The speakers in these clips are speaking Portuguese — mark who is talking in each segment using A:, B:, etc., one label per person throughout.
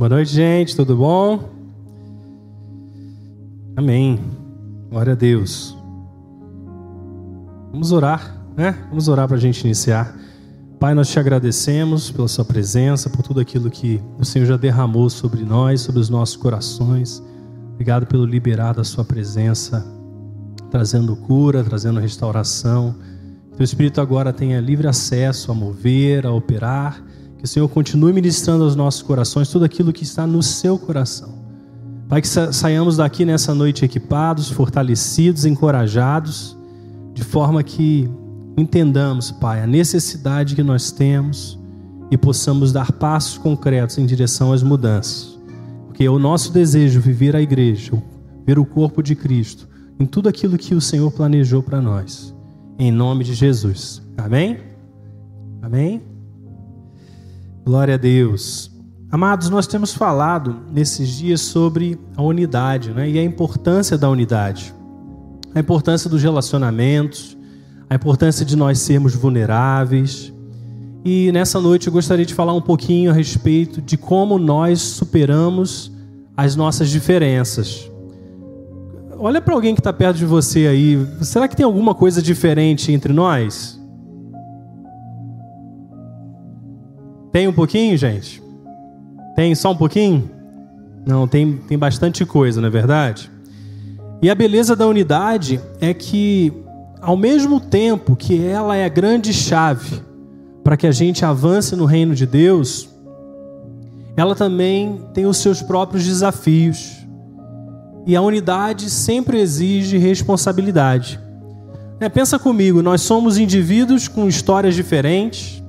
A: Boa noite, gente. Tudo bom? Amém. Glória a Deus. Vamos orar, né? Vamos orar para a gente iniciar. Pai, nós te agradecemos pela Sua presença, por tudo aquilo que o Senhor já derramou sobre nós, sobre os nossos corações. Obrigado pelo liberar da Sua presença, trazendo cura, trazendo restauração. O Espírito agora tenha livre acesso a mover, a operar que o Senhor continue ministrando aos nossos corações tudo aquilo que está no seu coração. Pai, que saiamos daqui nessa noite equipados, fortalecidos, encorajados, de forma que entendamos, Pai, a necessidade que nós temos e possamos dar passos concretos em direção às mudanças. Porque é o nosso desejo viver a igreja, ver o corpo de Cristo, em tudo aquilo que o Senhor planejou para nós. Em nome de Jesus. Amém? Amém? Glória a Deus. Amados, nós temos falado nesses dias sobre a unidade né? e a importância da unidade, a importância dos relacionamentos, a importância de nós sermos vulneráveis. E nessa noite eu gostaria de falar um pouquinho a respeito de como nós superamos as nossas diferenças. Olha para alguém que está perto de você aí. Será que tem alguma coisa diferente entre nós? Tem um pouquinho, gente? Tem só um pouquinho? Não, tem, tem bastante coisa, não é verdade? E a beleza da unidade é que, ao mesmo tempo que ela é a grande chave para que a gente avance no reino de Deus, ela também tem os seus próprios desafios. E a unidade sempre exige responsabilidade. É, pensa comigo, nós somos indivíduos com histórias diferentes,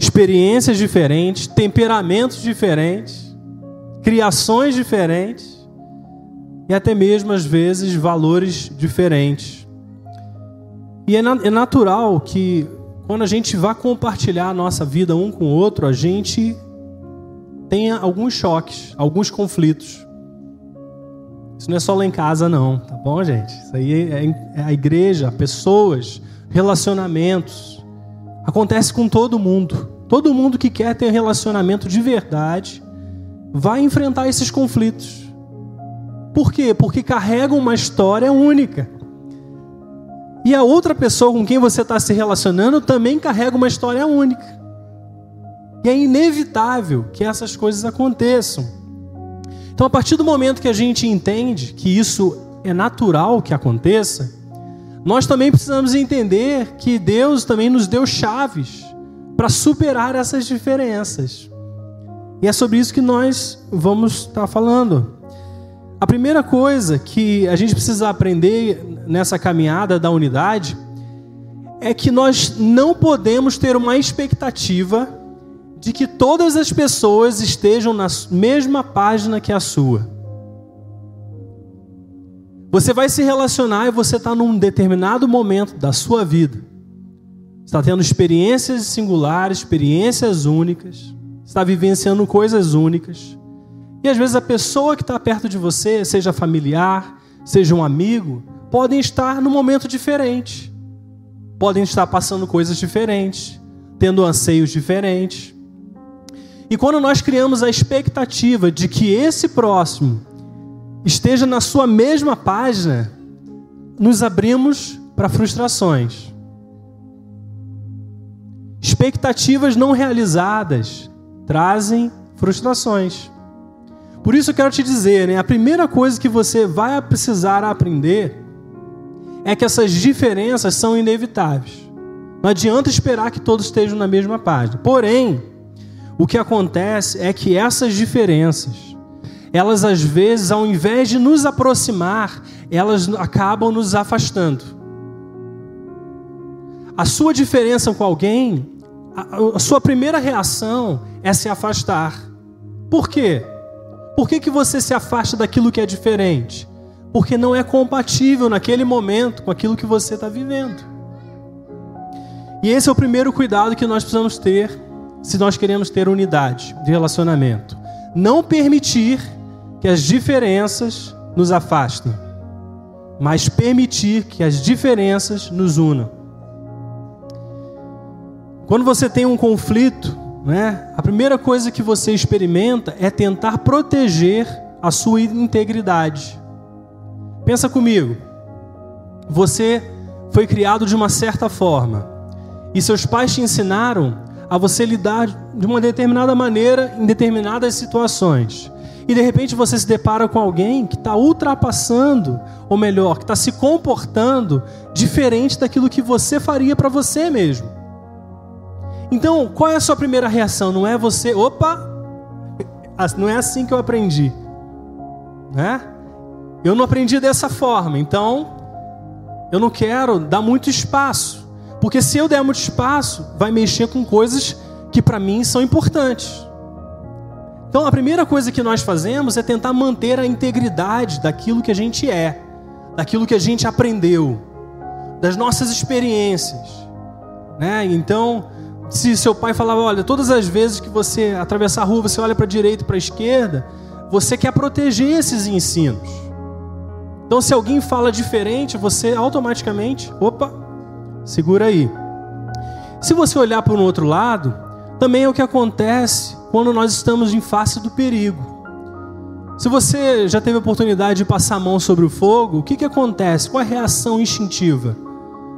A: experiências diferentes, temperamentos diferentes, criações diferentes e até mesmo às vezes valores diferentes. E é, é natural que quando a gente vai compartilhar a nossa vida um com o outro, a gente tenha alguns choques, alguns conflitos. Isso não é só lá em casa, não, tá bom, gente? Isso aí é, é a igreja, pessoas, relacionamentos. Acontece com todo mundo. Todo mundo que quer ter um relacionamento de verdade vai enfrentar esses conflitos. Por quê? Porque carrega uma história única. E a outra pessoa com quem você está se relacionando também carrega uma história única. E é inevitável que essas coisas aconteçam. Então, a partir do momento que a gente entende que isso é natural que aconteça, nós também precisamos entender que Deus também nos deu chaves para superar essas diferenças. E é sobre isso que nós vamos estar falando. A primeira coisa que a gente precisa aprender nessa caminhada da unidade é que nós não podemos ter uma expectativa de que todas as pessoas estejam na mesma página que a sua. Você vai se relacionar e você está num determinado momento da sua vida. Está tendo experiências singulares, experiências únicas. Está vivenciando coisas únicas. E às vezes a pessoa que está perto de você, seja familiar, seja um amigo, podem estar num momento diferente. Podem estar passando coisas diferentes, tendo anseios diferentes. E quando nós criamos a expectativa de que esse próximo esteja na sua mesma página, nos abrimos para frustrações. Expectativas não realizadas trazem frustrações. Por isso eu quero te dizer, né, a primeira coisa que você vai precisar aprender é que essas diferenças são inevitáveis. Não adianta esperar que todos estejam na mesma página. Porém, o que acontece é que essas diferenças elas às vezes, ao invés de nos aproximar, elas acabam nos afastando. A sua diferença com alguém, a, sua primeira reação é se afastar. Por quê? Por que, que você se afasta daquilo que é diferente? Porque não é compatível naquele momento com aquilo que você está vivendo. E esse é o primeiro cuidado que nós precisamos ter se nós queremos ter unidade de relacionamento. Não permitir que as diferenças nos afastem, mas permitir que as diferenças nos unam. Quando você tem um conflito né? A primeira coisa que você experimenta é tentar proteger a sua integridade. Pensa comigo. Você foi criado de uma certa forma e seus pais te ensinaram a você lidar de uma determinada maneira em determinadas situações. E de repente você se depara com alguém que está ultrapassando, ou melhor, que está se comportando diferente daquilo que você faria para você mesmo. Então, qual é a sua primeira reação? Não é você, opa, não é assim que eu aprendi, né? Eu não aprendi dessa forma, então eu não quero dar muito espaço, porque se eu der muito espaço, vai mexer com coisas que para mim são importantes. Então a primeira coisa que nós fazemos é tentar manter a integridade daquilo que a gente é, daquilo que a gente aprendeu, das nossas experiências, né? Então se seu pai falava, olha, todas as vezes que você atravessar a rua, você olha para a direita e para a esquerda, você quer proteger esses ensinos. Então, se alguém fala diferente, você automaticamente, opa, segura aí. Se você olhar para o outro lado, também é o que acontece quando nós estamos em face do perigo. Se você já teve a oportunidade de passar a mão sobre o fogo, o que, que acontece? Qual é a reação instintiva?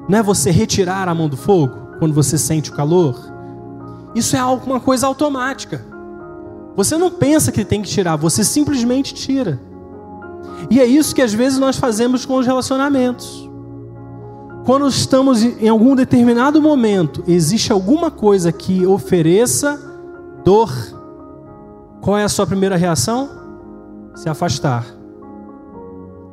A: Não é você retirar a mão do fogo? quando você sente o calor, isso é uma coisa automática. Você não pensa que tem que tirar, você simplesmente tira. E é isso que às vezes nós fazemos com os relacionamentos. Quando estamos em algum determinado momento, existe alguma coisa que ofereça dor, qual é a sua primeira reação? Se afastar.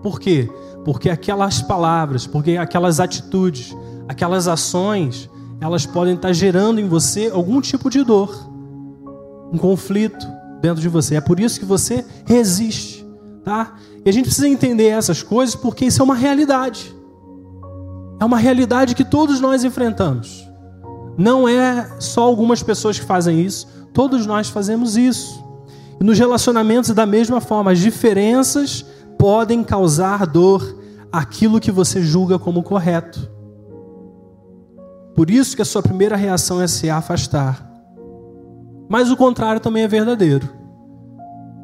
A: Por quê? Porque aquelas palavras, porque aquelas atitudes, aquelas ações elas podem estar gerando em você algum tipo de dor, um conflito dentro de você. É por isso que você resiste, tá? E a gente precisa entender essas coisas porque isso é uma realidade. É uma realidade que todos nós enfrentamos. Não é só algumas pessoas que fazem isso, todos nós fazemos isso. E nos relacionamentos, da mesma forma, as diferenças podem causar dor aquilo que você julga como correto. Por isso que a sua primeira reação é se afastar. Mas o contrário também é verdadeiro.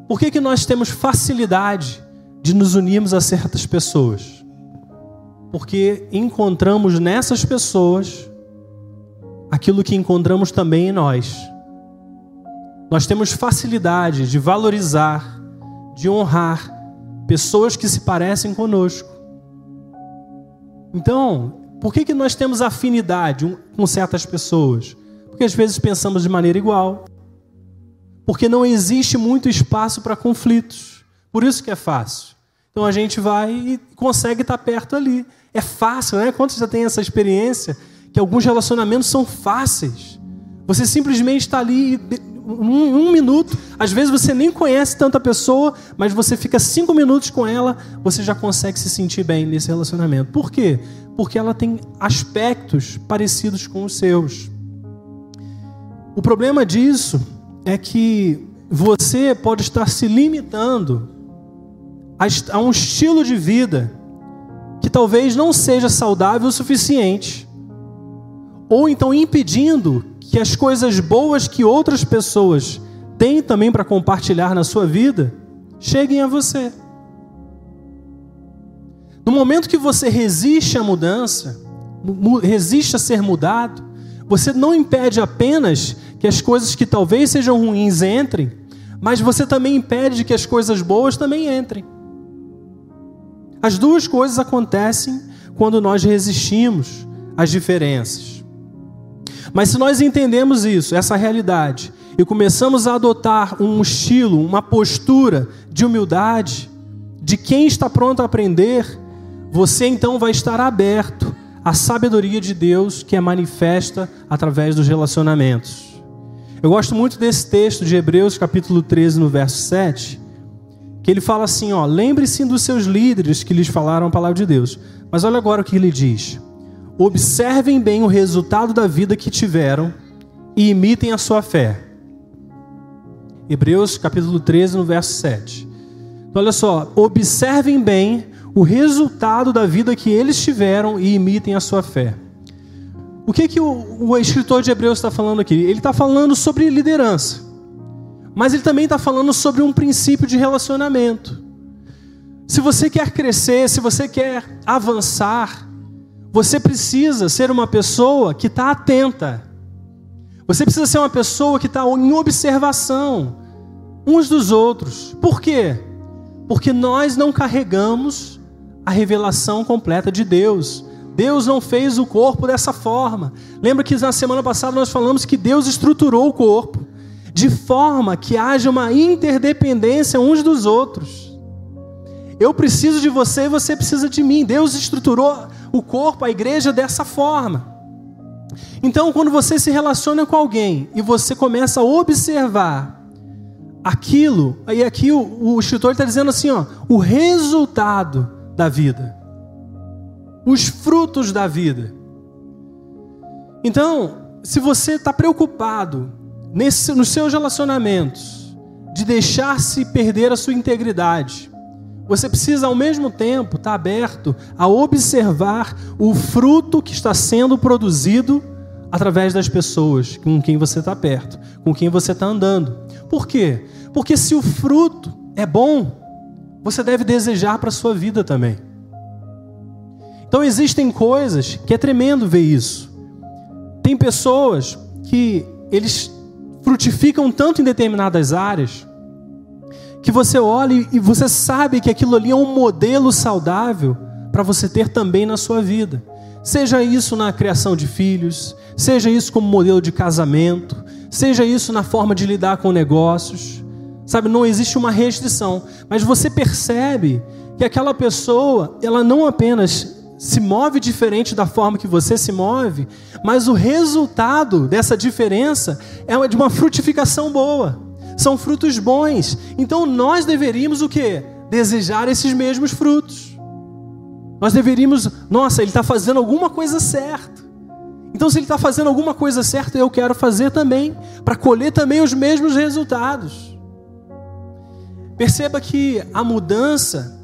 A: Por que, que nós temos facilidade de nos unirmos a certas pessoas? Porque encontramos nessas pessoas aquilo que encontramos também em nós. Nós temos facilidade de valorizar, de honrar pessoas que se parecem conosco. Então, por que, que nós temos afinidade com certas pessoas? Porque às vezes pensamos de maneira igual. Porque não existe muito espaço para conflitos. Por isso que é fácil. Então a gente vai e consegue estar perto ali. É fácil, né? Quantos já tem essa experiência? Que alguns relacionamentos são fáceis. Você simplesmente está ali um, um, minuto. Às vezes você nem conhece tanta pessoa, mas você fica cinco minutos com ela, você já consegue se sentir bem nesse relacionamento. Por quê? Porque ela tem aspectos parecidos com os seus. O problema disso é que você pode estar se limitando a um estilo de vida que talvez não seja saudável o suficiente, ou então impedindo que as coisas boas que outras pessoas têm também para compartilhar na sua vida cheguem a você. No momento que você resiste à mudança, resiste a ser mudado, você não impede apenas que as coisas que talvez sejam ruins entrem, mas você também impede que as coisas boas também entrem. As duas coisas acontecem quando nós resistimos às diferenças. Mas se nós entendemos isso, essa realidade, e começamos a adotar um estilo, uma postura de humildade, de quem está pronto a aprender, você então vai estar aberto à sabedoria de Deus que é manifesta através dos relacionamentos. Eu gosto muito desse texto de Hebreus, capítulo 13, no verso 7, que ele fala assim: ó, lembre-se dos seus líderes que lhes falaram a palavra de Deus. Mas olha agora o que ele diz: observem bem o resultado da vida que tiveram e imitem a sua fé. Hebreus capítulo 13, no verso 7. Então, olha só, observem bem o resultado da vida que eles tiveram e imitem a sua fé. O que, que o, o escritor de Hebreus está falando aqui? Ele está falando sobre liderança, mas ele também está falando sobre um princípio de relacionamento. Se você quer crescer, se você quer avançar, você precisa ser uma pessoa que está atenta. Você precisa ser uma pessoa que está em observação uns dos outros. Por quê? Porque nós não carregamos a revelação completa de Deus. Deus não fez o corpo dessa forma. Lembra que na semana passada nós falamos que Deus estruturou o corpo de forma que haja uma interdependência uns dos outros. Eu preciso de você e você precisa de mim. Deus estruturou o corpo, a igreja dessa forma. Então, quando você se relaciona com alguém e você começa a observar aquilo, aí aqui o, o escritor está dizendo assim, ó, o resultado da vida, os frutos da vida. Então, se você está preocupado nesse, nos seus relacionamentos de deixar-se perder a sua integridade, você precisa ao mesmo tempo estar tá aberto a observar o fruto que está sendo produzido através das pessoas com quem você está perto, com quem você está andando. Por quê? Porque se o fruto é bom, você deve desejar para a sua vida também. Então existem coisas que é tremendo ver isso. Tem pessoas que eles frutificam tanto em determinadas áreas que você olha e você sabe que aquilo ali é um modelo saudável para você ter também na sua vida. Seja isso na criação de filhos, seja isso como modelo de casamento, seja isso na forma de lidar com negócios. Sabe, não existe uma restrição, mas você percebe que aquela pessoa, ela não apenas se move diferente da forma que você se move, mas o resultado dessa diferença é de uma frutificação boa são frutos bons. Então nós deveríamos o que? Desejar esses mesmos frutos. Nós deveríamos, nossa, ele está fazendo alguma coisa certa. Então, se ele está fazendo alguma coisa certa, eu quero fazer também, para colher também os mesmos resultados. Perceba que a mudança,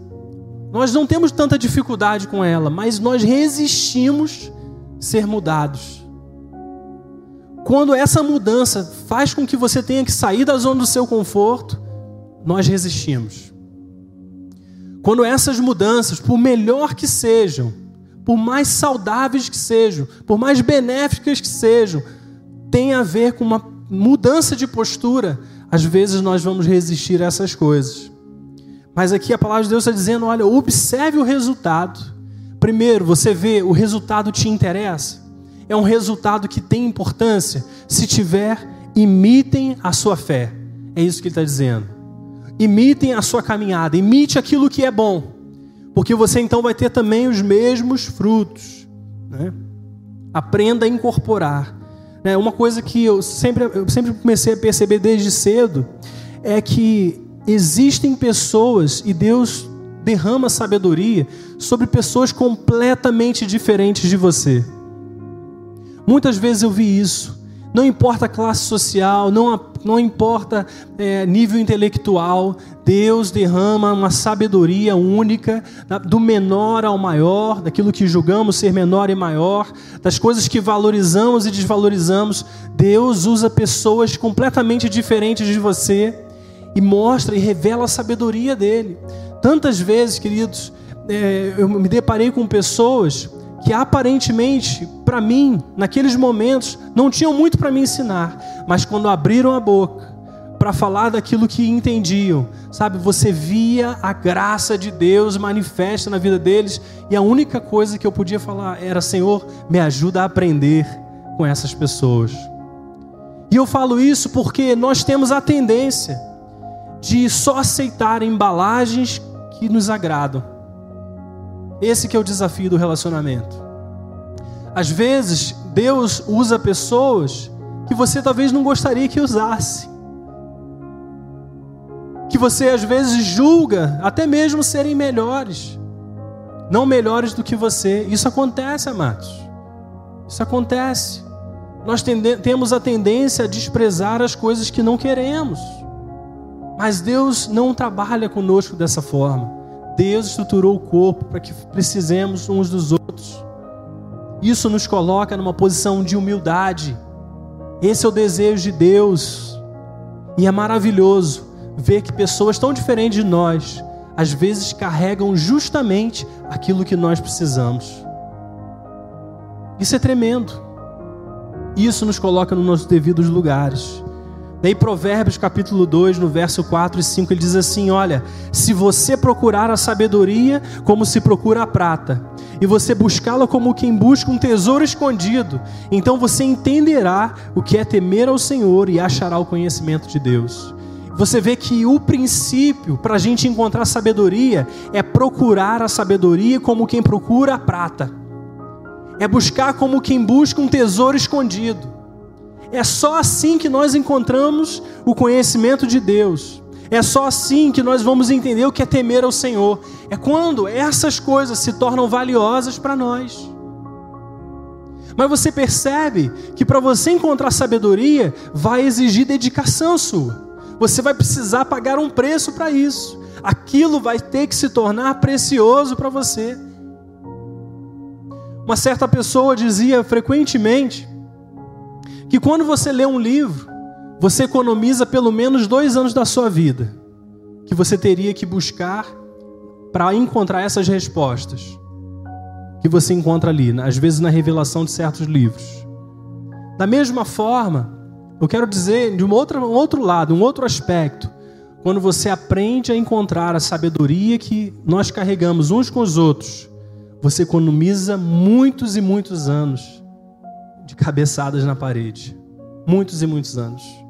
A: nós não temos tanta dificuldade com ela, mas nós resistimos ser mudados. Quando essa mudança faz com que você tenha que sair da zona do seu conforto, nós resistimos. Quando essas mudanças, por melhor que sejam, por mais saudáveis que sejam, por mais benéficas que sejam, tem a ver com uma mudança de postura, às vezes nós vamos resistir a essas coisas. Mas aqui a palavra de Deus está dizendo: olha, observe o resultado. Primeiro, você vê o resultado te interessa é um resultado que tem importância. Se tiver, imitem a sua fé. É isso que ele está dizendo. Imitem a sua caminhada, imite aquilo que é bom, porque você então vai ter também os mesmos frutos. Né? Aprenda a incorporar. Né? Uma coisa que eu sempre, eu sempre comecei a perceber desde cedo é que existem pessoas e Deus derrama sabedoria sobre pessoas completamente diferentes de você. Muitas vezes eu vi isso. Não importa a classe social, não, não importa é, nível intelectual, Deus derrama uma sabedoria única, do menor ao maior, daquilo que julgamos ser menor e maior, das coisas que valorizamos e desvalorizamos. Deus usa pessoas completamente diferentes de você e mostra e revela a sabedoria dele. Tantas vezes, queridos, é, eu me deparei com pessoas que aparentemente, para mim, naqueles momentos, não tinham muito para me ensinar, mas quando abriram a boca para falar daquilo que entendiam, sabe, você via a graça de Deus manifesta na vida deles, e a única coisa que eu podia falar era: Senhor, me ajuda a aprender com essas pessoas. E eu falo isso porque nós temos a tendência de só aceitar embalagens que nos agradam. Esse que é o desafio do relacionamento. Às vezes, Deus usa pessoas que você talvez não gostaria que usasse. Que você às vezes julga até mesmo serem melhores. Não melhores do que você. Isso acontece, amados. Isso acontece. Nós temos a tendência a desprezar as coisas que não queremos. Mas Deus não trabalha conosco dessa forma. Deus estruturou o corpo para que precisemos uns dos outros. Isso nos coloca numa posição de humildade. Esse é o desejo de Deus. E é maravilhoso ver que pessoas tão diferentes de nós, às vezes carregam justamente aquilo que nós precisamos. Isso é tremendo. Isso nos coloca nos nossos devidos lugares. Daí Provérbios capítulo 2, no verso 4 e 5, ele diz assim: Olha, se você procurar a sabedoria como se procura a prata, e você buscá-la como quem busca um tesouro escondido, então você entenderá o que é temer ao Senhor e achará o conhecimento de Deus. Você vê que o princípio para a gente encontrar sabedoria é procurar a sabedoria como quem procura a prata, é buscar como quem busca um tesouro escondido. É só assim que nós encontramos o conhecimento de Deus. É só assim que nós vamos entender o que é temer ao Senhor. É quando essas coisas se tornam valiosas para nós. Mas você percebe que para você encontrar sabedoria, vai exigir dedicação sua. Você vai precisar pagar um preço para isso. Aquilo vai ter que se tornar precioso para você. Uma certa pessoa dizia frequentemente que quando você lê um livro, você economiza pelo menos dois anos da sua vida, que você teria que buscar para encontrar essas respostas que você encontra ali, às vezes na revelação de certos livros. Da mesma forma, eu quero dizer de um outro, um outro lado, um outro aspecto, quando você aprende a encontrar a sabedoria que nós carregamos uns com os outros, você economiza muitos e muitos anos de cabeçadas na parede. Muitos e muitos anos.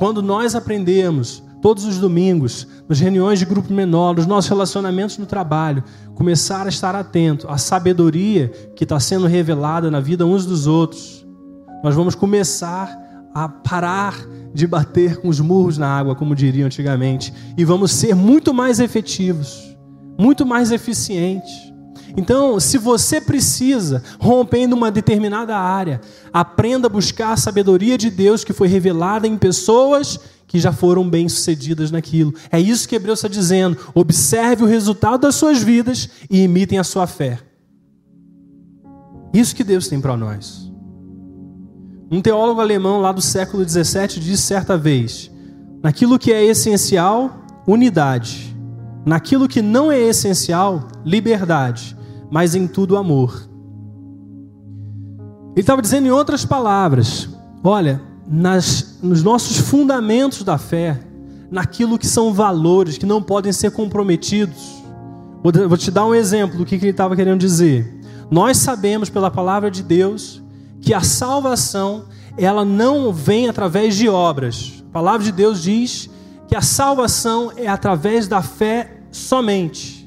A: Quando nós aprendemos, todos os domingos, nas reuniões de grupo menor, nos nossos relacionamentos no trabalho, começar a estar atento à sabedoria que está sendo revelada na vida uns dos outros, nós vamos começar a parar de bater com os murros na água, como diriam antigamente, e vamos ser muito mais efetivos, muito mais eficientes. Então, se você precisa romper uma determinada área, aprenda a buscar a sabedoria de Deus que foi revelada em pessoas que já foram bem-sucedidas naquilo. É isso que Hebreus está dizendo. Observe o resultado das suas vidas e imitem a sua fé. Isso que Deus tem para nós. Um teólogo alemão lá do século XVII disse certa vez: naquilo que é essencial, unidade. Naquilo que não é essencial, liberdade mas em tudo amor. Ele estava dizendo em outras palavras: olha, nas, nos nossos fundamentos da fé, naquilo que são valores que não podem ser comprometidos. Vou, te dar um exemplo do que, que ele estava querendo dizer. Nós sabemos pela palavra de Deus que a salvação ela não vem através de obras. A palavra de Deus diz que a salvação é através da fé somente.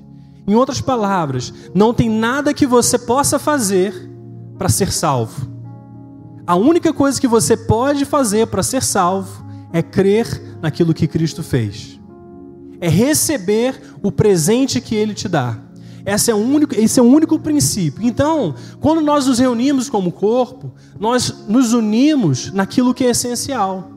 A: Em outras palavras, não tem nada que você possa fazer para ser salvo. A única coisa que você pode fazer para ser salvo é crer naquilo que Cristo fez. É receber o presente que ele te dá. Esse é, o único, esse é o único princípio. Então, quando nós nos reunimos como corpo, nós nos unimos naquilo que é essencial.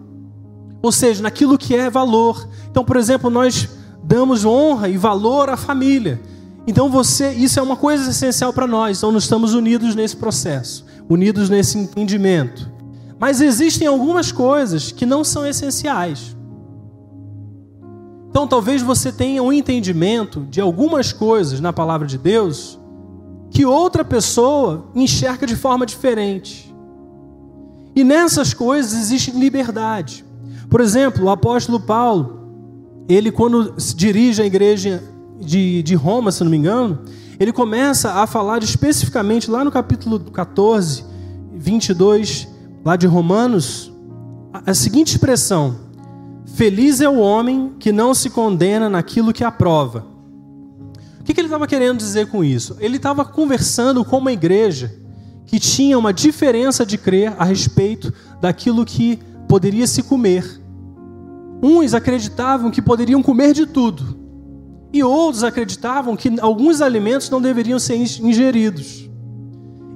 A: Ou seja, naquilo que é valor. Então, por exemplo, nós damos honra e valor à família. Então você, isso é uma coisa essencial para nós. Então nós estamos unidos nesse processo, unidos nesse entendimento. Mas existem algumas coisas que não são essenciais. Então talvez você tenha um entendimento de algumas coisas na palavra de Deus que outra pessoa enxerga de forma diferente. E nessas coisas existe liberdade. Por exemplo, o apóstolo Paulo, ele quando se dirige à igreja de, de Roma, se não me engano, ele começa a falar especificamente lá no capítulo 14, 22, lá de Romanos, a, a seguinte expressão: Feliz é o homem que não se condena naquilo que aprova. O que, que ele estava querendo dizer com isso? Ele estava conversando com uma igreja que tinha uma diferença de crer a respeito daquilo que poderia se comer. Uns acreditavam que poderiam comer de tudo, e outros acreditavam que alguns alimentos não deveriam ser ingeridos.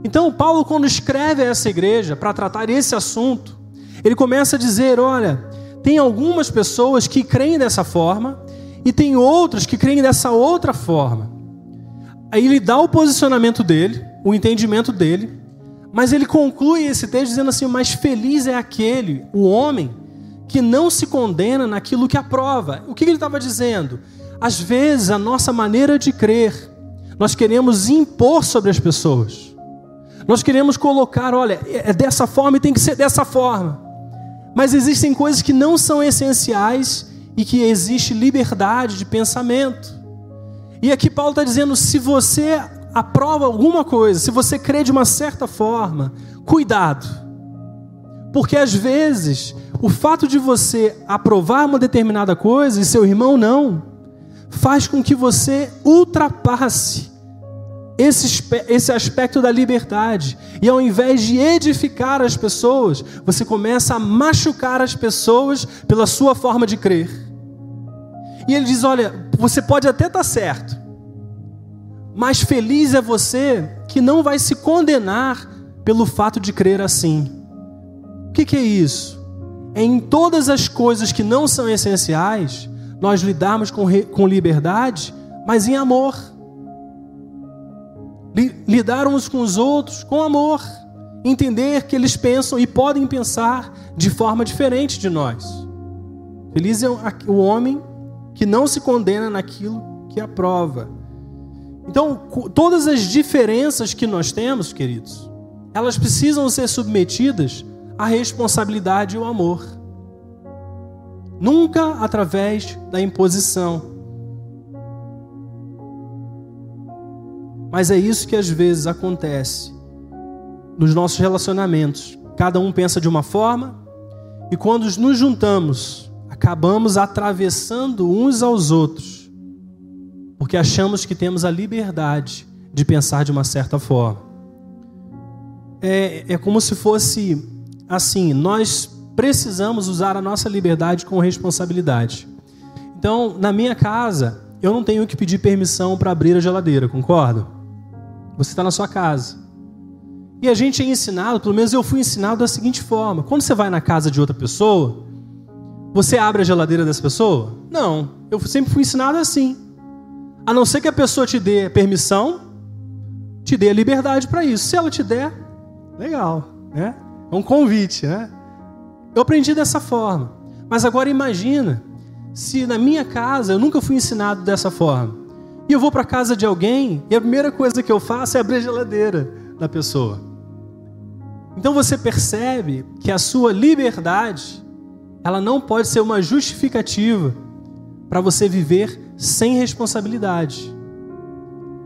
A: Então, Paulo, quando escreve a essa igreja para tratar esse assunto, ele começa a dizer: olha, tem algumas pessoas que creem dessa forma e tem outras que creem dessa outra forma. Aí ele dá o posicionamento dele, o entendimento dele, Mas ele conclui esse texto dizendo assim: Mas feliz é aquele, o homem, que não se condena naquilo que aprova. O que ele estava dizendo? Às vezes, a nossa maneira de crer, nós queremos impor sobre as pessoas. Nós queremos colocar, olha, é dessa forma e tem que ser dessa forma. Mas existem coisas que não são essenciais e que existe liberdade de pensamento. E aqui Paulo está dizendo: se você aprova alguma coisa, se você crê de uma certa forma, cuidado. Porque às vezes, o fato de você aprovar uma determinada coisa e seu irmão não, faz com que você ultrapasse esse, esse aspecto da liberdade. E ao invés de edificar as pessoas, você começa a machucar as pessoas pela sua forma de crer. E ele diz: Olha, você pode até estar certo, mas feliz é você que não vai se condenar pelo fato de crer assim. O que, que é isso? É em todas as coisas que não são essenciais, nós lidarmos com, com liberdade, mas em amor. Lidar uns com os outros com amor. Entender que eles pensam e podem pensar de forma diferente de nós. Feliz é o homem que não se condena naquilo que aprova. Então, todas as diferenças que nós temos, queridos, elas precisam ser submetidas à responsabilidade e ao amor. Nunca através da imposição. Mas é isso que às vezes acontece nos nossos relacionamentos. Cada um pensa de uma forma, e quando nos juntamos, acabamos atravessando uns aos outros, porque achamos que temos a liberdade de pensar de uma certa forma. É, é como se fosse assim: nós precisamos usar a nossa liberdade com responsabilidade. Então, na minha casa, eu não tenho que pedir permissão para abrir a geladeira, concorda? Você está na sua casa. E a gente é ensinado, pelo menos eu fui ensinado da seguinte forma: quando você vai na casa de outra pessoa, você abre a geladeira dessa pessoa? Não, eu sempre fui ensinado assim. A não ser que a pessoa te dê permissão, te dê a liberdade para isso. Se ela te der, legal, né? É um convite, né? Eu aprendi dessa forma. Mas agora imagina se na minha casa eu nunca fui ensinado dessa forma. E eu vou para casa de alguém e a primeira coisa que eu faço é abrir a geladeira da pessoa. Então você percebe que a sua liberdade, ela não pode ser uma justificativa para você viver sem responsabilidade.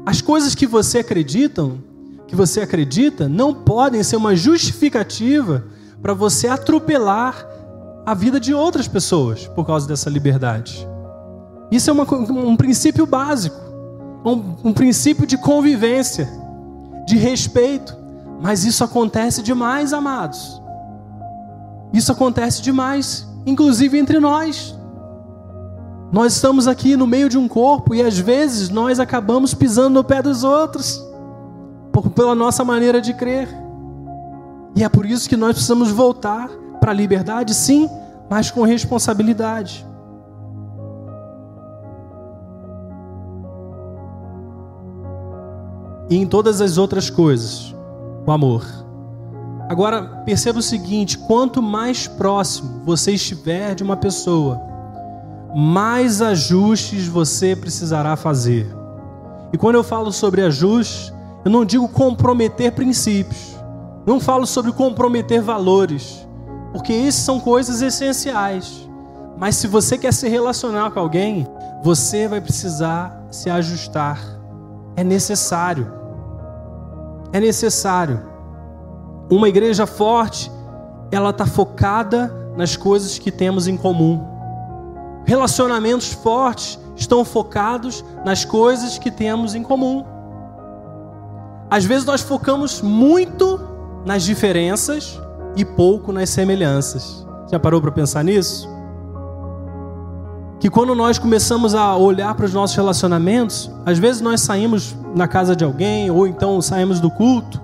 A: As coisas que você acreditam, que você acredita, não podem ser uma justificativa para você atropelar a vida de outras pessoas por causa dessa liberdade. Isso é uma, um princípio básico um, um princípio de convivência, de respeito. Mas isso acontece demais, amados. Isso acontece demais, inclusive entre nós. Nós estamos aqui no meio de um corpo e às vezes nós acabamos pisando no pé dos outros, por, pela nossa maneira de crer. E é por isso que nós precisamos voltar para a liberdade, sim, mas com responsabilidade. e em todas as outras coisas, o amor. Agora, perceba o seguinte: quanto mais próximo você estiver de uma pessoa, mais ajustes você precisará fazer. E quando eu falo sobre ajustes, eu não digo comprometer princípios, não falo sobre comprometer valores, porque isso são coisas essenciais. Mas se você quer se relacionar com alguém, você vai precisar se ajustar. É necessário. É necessário. Uma igreja forte, ela está focada nas coisas que temos em comum. Relacionamentos fortes estão focados nas coisas que temos em comum. Às vezes nós focamos muito nas diferenças e pouco nas semelhanças. Já parou para pensar nisso? que quando nós começamos a olhar para os nossos relacionamentos, às vezes nós saímos na casa de alguém ou então saímos do culto,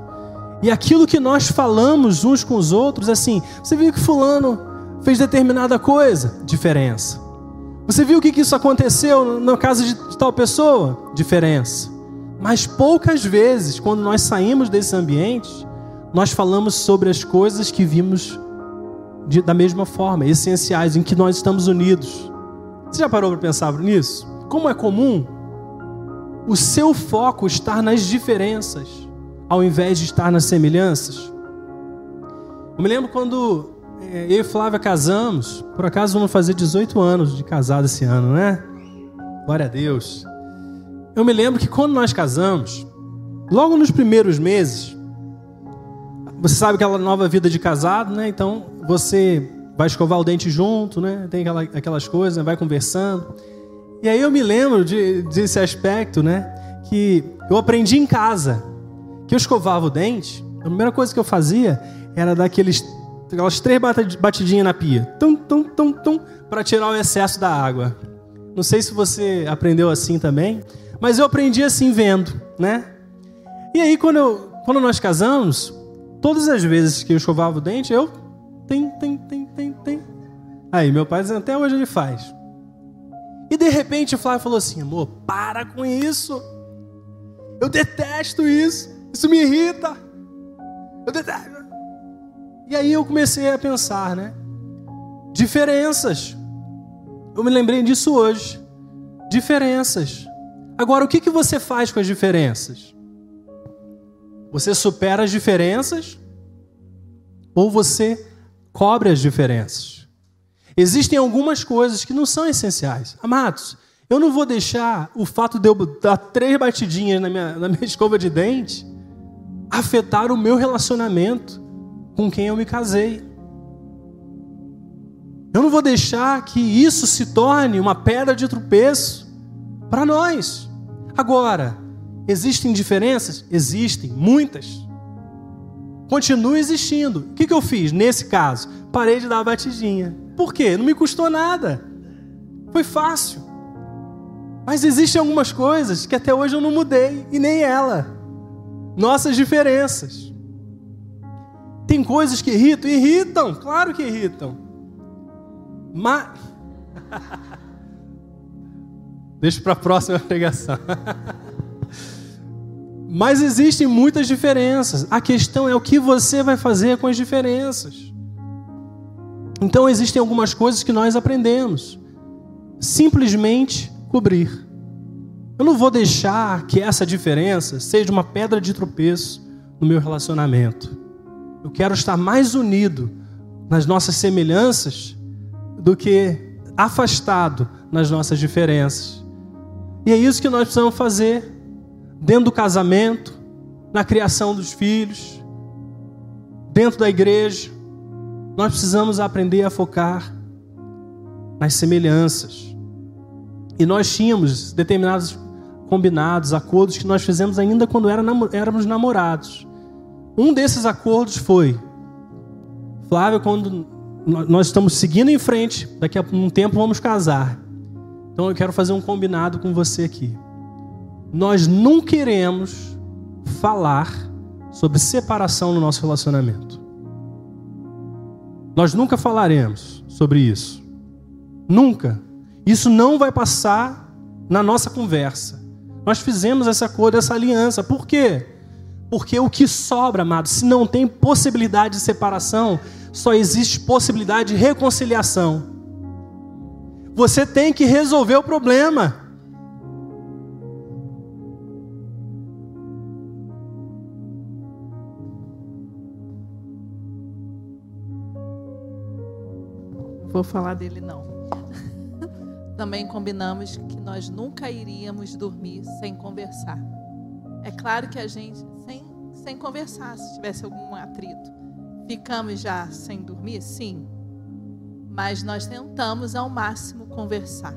A: e aquilo que nós falamos uns com os outros, assim, você viu que fulano fez determinada coisa? Diferença. Você viu o que isso aconteceu na casa de tal pessoa? Diferença. Mas poucas vezes, quando nós saímos desses ambientes, nós falamos sobre as coisas que vimos de, da mesma forma, essenciais, em que nós estamos unidos. Você já parou para pensar nisso? Como é comum o seu foco estar nas diferenças, ao invés de estar nas semelhanças? Eu me lembro quando é, eu e Flávia casamos, por acaso vamos fazer 18 anos de casado esse ano, né? Glória a Deus. Eu me lembro que quando nós casamos, logo nos primeiros meses, você sabe aquela nova vida de casado, né? Então você vai escovar o dente junto, né? Tem aquela, aquelas coisas, né? vai conversando. E aí eu me lembro de, desse aspecto, né? Que eu aprendi em casa que eu escovava o dente. A primeira coisa que eu fazia era dar aqueles, aquelas três batidinhas na pia, tum, tum, tum, tum, para tirar o excesso da água. Não sei se você aprendeu assim também, mas eu aprendi assim vendo, né? E aí quando, eu, quando nós casamos, todas as vezes que eu escovava o dente, eu tem, tem, tem, tem, tem. Aí meu pai até hoje ele faz. E de repente o Flávio falou assim: amor, para com isso. Eu detesto isso. Isso me irrita. Eu detesto. E aí eu comecei a pensar, né? Diferenças. Eu me lembrei disso hoje. Diferenças. Agora, o que, que você faz com as diferenças? Você supera as diferenças ou você cobre as diferenças? Existem algumas coisas que não são essenciais. Amados, eu não vou deixar o fato de eu dar três batidinhas na minha, na minha escova de dente afetar o meu relacionamento com quem eu me casei. Eu não vou deixar que isso se torne uma pedra de tropeço para nós. Agora, existem diferenças? Existem, muitas. Continua existindo. O que, eu fiz nesse caso? Parei de dar a batidinha. Por quê? Não me custou nada. Foi fácil. Mas existem algumas coisas que até hoje eu não mudei, e nem ela. Nossas diferenças. Tem coisas que irritam? Irritam, claro que irritam. Mas. Deixa para a próxima pregação. Mas existem muitas diferenças. A questão é o que você vai fazer com as diferenças. Então existem algumas coisas que nós aprendemos. Simplesmente cobrir. Eu não vou deixar que essa diferença seja uma pedra de tropeço no meu relacionamento. Eu quero estar mais unido nas nossas semelhanças do que afastado nas nossas diferenças. E é isso que nós precisamos fazer dentro do casamento, na criação dos filhos, dentro da igreja. Nós precisamos aprender a focar nas semelhanças. E nós tínhamos determinados combinados, acordos que nós fizemos ainda quando éramos namorados. Um desses acordos foi: Flávio, quando nós estamos seguindo em frente, daqui a um tempo vamos casar. Então eu quero fazer um combinado com você aqui nós não queremos falar sobre separação no nosso relacionamento. Nós nunca falaremos sobre isso. Nunca. Isso não vai passar na nossa conversa. Nós fizemos essa cor, essa aliança. Por quê? Porque o que sobra, amado, se não tem possibilidade de separação, só existe possibilidade de reconciliação. Você tem que resolver o problema.
B: Vou falar dele não. Também combinamos que nós nunca iríamos dormir sem conversar. É claro que a gente sem sem conversar, se tivesse algum atrito. Ficamos já sem dormir? Sim. Mas nós tentamos ao máximo conversar.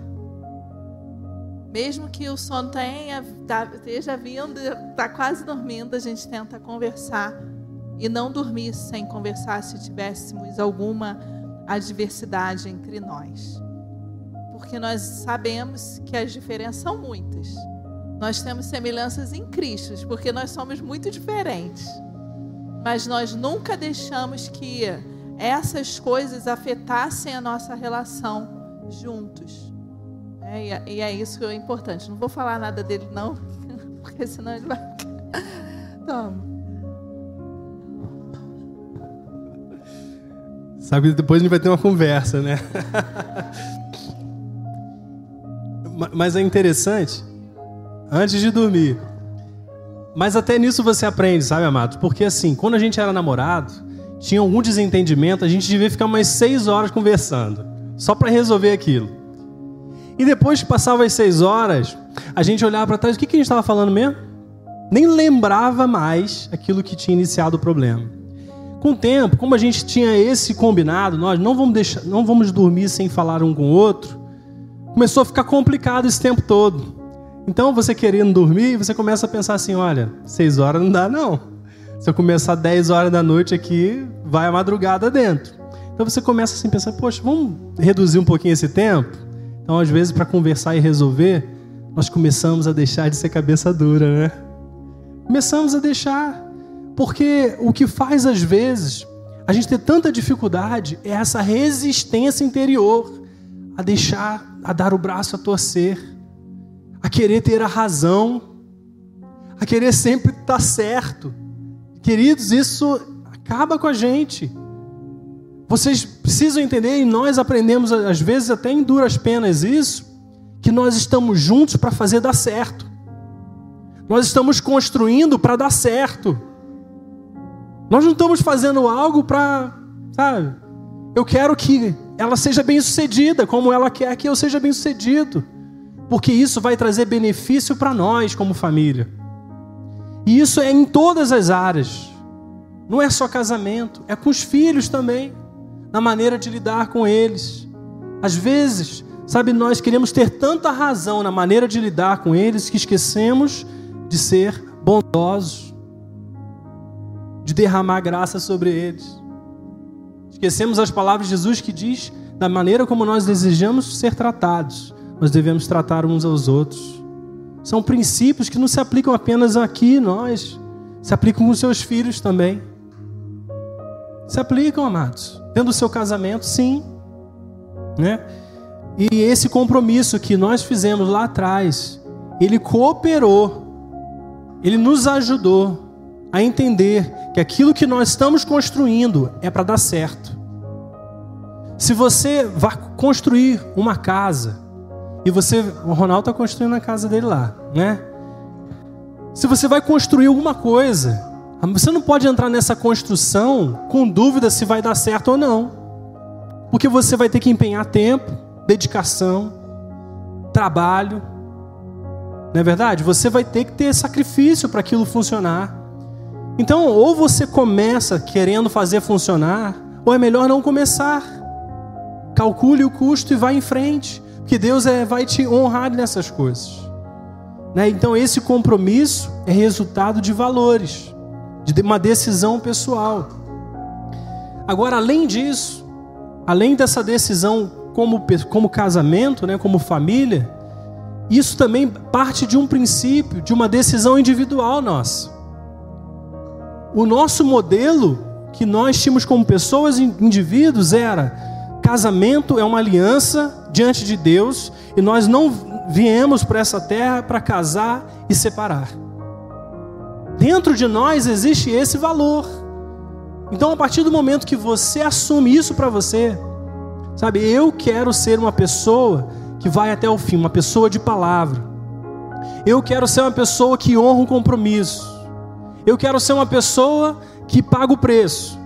B: Mesmo que o sono tenha, tá, esteja vindo, está quase dormindo, a gente tenta conversar e não dormir sem conversar se tivéssemos alguma a diversidade entre nós. Porque nós sabemos que as diferenças são muitas. Nós temos semelhanças em Cristo, porque nós somos muito diferentes. Mas nós nunca deixamos que essas coisas afetassem a nossa relação juntos. É, e é isso que é importante. Não vou falar nada dele, não, porque senão ele vai. Toma.
A: Sabe depois a gente vai ter uma conversa, né? Mas é interessante, antes de dormir. Mas até nisso você aprende, sabe, amado? Porque assim, quando a gente era namorado, tinha algum desentendimento, a gente devia ficar umas seis horas conversando, só para resolver aquilo. E depois que passava as seis horas, a gente olhava para trás, o que, que a gente estava falando mesmo? Nem lembrava mais aquilo que tinha iniciado o problema. Com o tempo, como a gente tinha esse combinado, nós não vamos, deixar, não vamos dormir sem falar um com o outro, começou a ficar complicado esse tempo todo. Então, você querendo dormir, você começa a pensar assim: olha, seis horas não dá, não. Se eu começar 10 horas da noite aqui, vai a madrugada dentro. Então você começa assim a pensar: poxa, vamos reduzir um pouquinho esse tempo? Então, às vezes, para conversar e resolver, nós começamos a deixar de ser cabeça dura, né? Começamos a deixar. Porque o que faz, às vezes, a gente ter tanta dificuldade é essa resistência interior a deixar, a dar o braço a torcer, a querer ter a razão, a querer sempre estar certo. Queridos, isso acaba com a gente. Vocês precisam entender, e nós aprendemos, às vezes, até em duras penas, isso, que nós estamos juntos para fazer dar certo. Nós estamos construindo para dar certo. Nós não estamos fazendo algo para, sabe? Eu quero que ela seja bem sucedida, como ela quer que eu seja bem sucedido, porque isso vai trazer benefício para nós como família. E isso é em todas as áreas. Não é só casamento, é com os filhos também na maneira de lidar com eles. Às vezes, sabe, nós queremos ter tanta razão na maneira de lidar com eles que esquecemos de ser bondosos, de derramar graça sobre eles. Esquecemos as palavras de Jesus que diz da maneira como nós desejamos ser tratados, nós devemos tratar uns aos outros. São princípios que não se aplicam apenas aqui, nós, se aplicam com seus filhos também. Se aplicam, amados. Dentro do seu casamento, sim. Né? E esse compromisso que nós fizemos lá atrás, ele cooperou, ele nos ajudou a entender que aquilo que nós estamos construindo é para dar certo. Se você vai construir uma casa, e você, o Ronaldo está construindo a casa dele lá, né? Se você vai construir alguma coisa, você não pode entrar nessa construção com dúvida se vai dar certo ou não. Porque você vai ter que empenhar tempo, dedicação, trabalho. Não é verdade? Você vai ter que ter sacrifício para aquilo funcionar. Então, ou você começa querendo fazer funcionar, ou é melhor não começar. Calcule o custo e vá em frente, porque Deus é, vai te honrar nessas coisas. Né? Então, esse compromisso é resultado de valores de uma decisão pessoal. Agora, além disso, além dessa decisão como, como casamento, né, como família, isso também parte de um princípio, de uma decisão individual nossa. O nosso modelo que nós tínhamos como pessoas, indivíduos, era casamento é uma aliança diante de Deus e nós não viemos para essa terra para casar e separar. Dentro de nós existe esse valor. Então, a partir do momento que você assume isso para você, sabe, eu quero ser uma pessoa que vai até o fim, uma pessoa de palavra. Eu quero ser uma pessoa que honra o compromisso. Eu quero ser uma pessoa que paga o preço.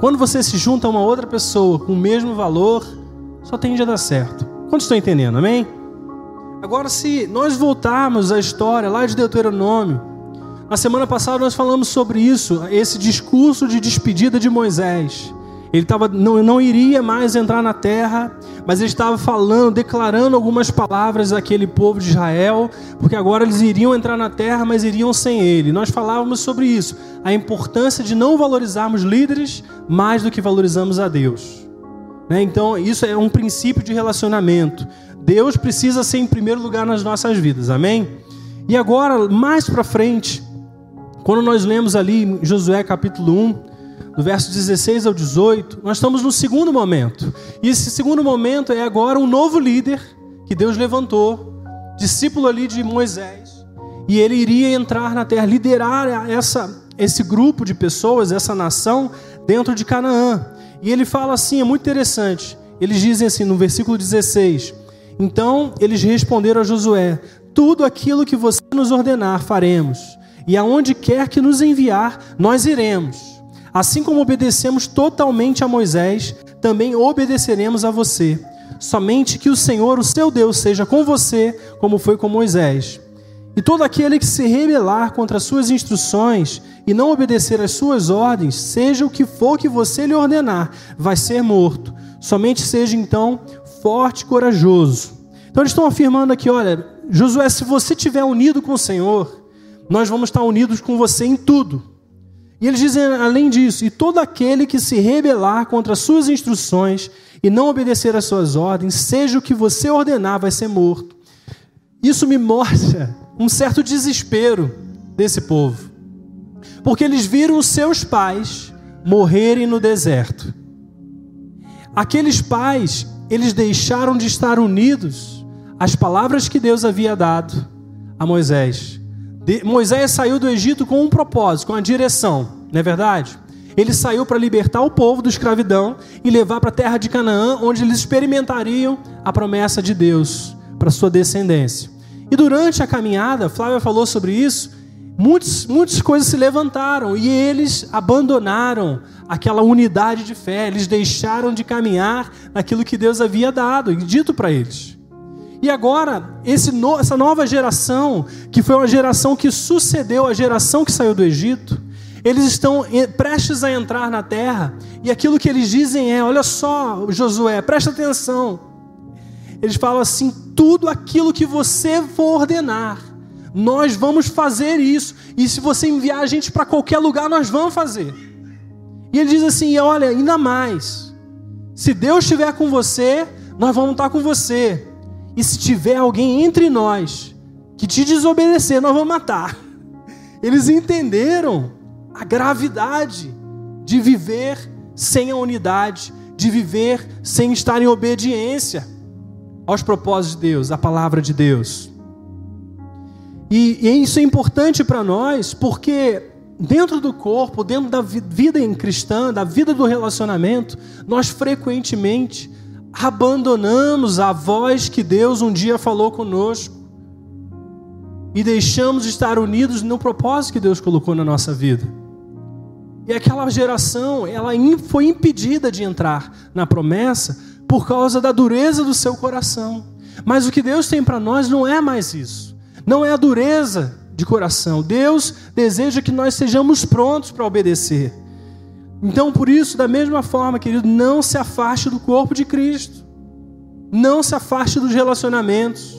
A: Quando você se junta a uma outra pessoa com o mesmo valor, só tende a dar certo. Quando estou entendendo, amém? Agora, se nós voltarmos à história lá de Deuteronômio, na semana passada nós falamos sobre isso, esse discurso de despedida de Moisés. Ele tava, não, não iria mais entrar na terra, mas ele estava falando, declarando algumas palavras àquele povo de Israel, porque agora eles iriam entrar na terra, mas iriam sem ele. Nós falávamos sobre isso, a importância de não valorizarmos líderes mais do que valorizamos a Deus. Né? Então, isso é um princípio de relacionamento. Deus precisa ser em primeiro lugar nas nossas vidas, amém? E agora, mais para frente, quando nós lemos ali Josué capítulo 1, do verso 16 ao 18, nós estamos no segundo momento. E esse segundo momento é agora um novo líder que Deus levantou, discípulo ali de Moisés, e ele iria entrar na terra, liderar essa, esse grupo de pessoas, essa nação dentro de Canaã. E ele fala assim, é muito interessante. Eles dizem assim no versículo 16: Então eles responderam a Josué: Tudo aquilo que você nos ordenar faremos, e aonde quer que nos enviar, nós iremos. Assim como obedecemos totalmente a Moisés, também obedeceremos a você. Somente que o Senhor, o seu Deus, seja com você, como foi com Moisés. E todo aquele que se rebelar contra as suas instruções e não obedecer às suas ordens, seja o que for que você lhe ordenar, vai ser morto. Somente seja então forte e corajoso. Então eles estão afirmando aqui: olha, Josué, se você estiver unido com o Senhor, nós vamos estar unidos com você em tudo. E eles dizem além disso: e todo aquele que se rebelar contra as suas instruções e não obedecer às suas ordens, seja o que você ordenar, vai ser morto. Isso me mostra um certo desespero desse povo, porque eles viram os seus pais morrerem no deserto. Aqueles pais, eles deixaram de estar unidos às palavras que Deus havia dado a Moisés. De, Moisés saiu do Egito com um propósito, com uma direção, não é verdade? Ele saiu para libertar o povo da escravidão e levar para a terra de Canaã, onde eles experimentariam a promessa de Deus para sua descendência. E durante a caminhada, Flávia falou sobre isso, muitas, muitas coisas se levantaram e eles abandonaram aquela unidade de fé, eles deixaram de caminhar naquilo que Deus havia dado e dito para eles. E agora, no, essa nova geração, que foi uma geração que sucedeu a geração que saiu do Egito, eles estão prestes a entrar na terra, e aquilo que eles dizem é: olha só, Josué, presta atenção. Eles falam assim: tudo aquilo que você for ordenar, nós vamos fazer isso, e se você enviar a gente para qualquer lugar, nós vamos fazer. E ele diz assim: olha, ainda mais. Se Deus estiver com você, nós vamos estar com você. E se tiver alguém entre nós que te desobedecer, nós vamos matar. Eles entenderam a gravidade de viver sem a unidade, de viver sem estar em obediência aos propósitos de Deus, à palavra de Deus. E, e isso é importante para nós, porque dentro do corpo, dentro da vida em cristã, da vida do relacionamento, nós frequentemente abandonamos a voz que Deus um dia falou conosco e deixamos de estar unidos no propósito que Deus colocou na nossa vida. E aquela geração, ela foi impedida de entrar na promessa por causa da dureza do seu coração. Mas o que Deus tem para nós não é mais isso. Não é a dureza de coração. Deus deseja que nós sejamos prontos para obedecer. Então, por isso, da mesma forma, querido, não se afaste do corpo de Cristo. Não se afaste dos relacionamentos.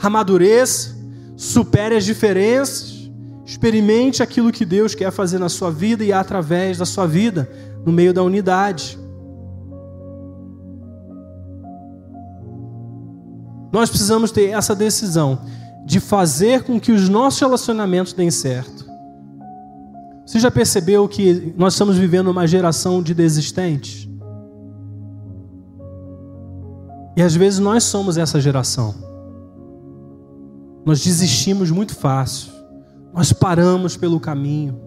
A: Amadureça, supere as diferenças, experimente aquilo que Deus quer fazer na sua vida e através da sua vida, no meio da unidade. Nós precisamos ter essa decisão de fazer com que os nossos relacionamentos deem certo. Você já percebeu que nós estamos vivendo uma geração de desistentes? E às vezes nós somos essa geração. Nós desistimos muito fácil. Nós paramos pelo caminho.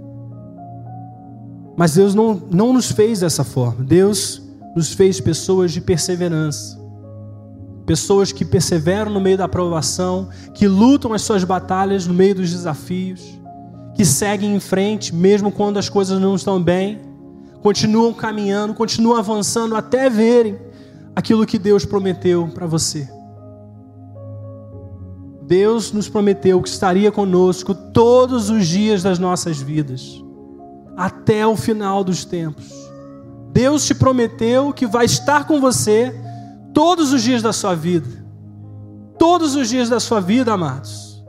A: Mas Deus não, não nos fez dessa forma. Deus nos fez pessoas de perseverança pessoas que perseveram no meio da aprovação, que lutam as suas batalhas no meio dos desafios, que seguem em frente mesmo quando as coisas não estão bem, continuam caminhando, continuam avançando até verem aquilo que Deus prometeu para você. Deus nos prometeu que estaria conosco todos os dias das nossas vidas, até o final dos tempos. Deus te prometeu que vai estar com você todos os dias da sua vida. Todos os dias da sua vida, amados.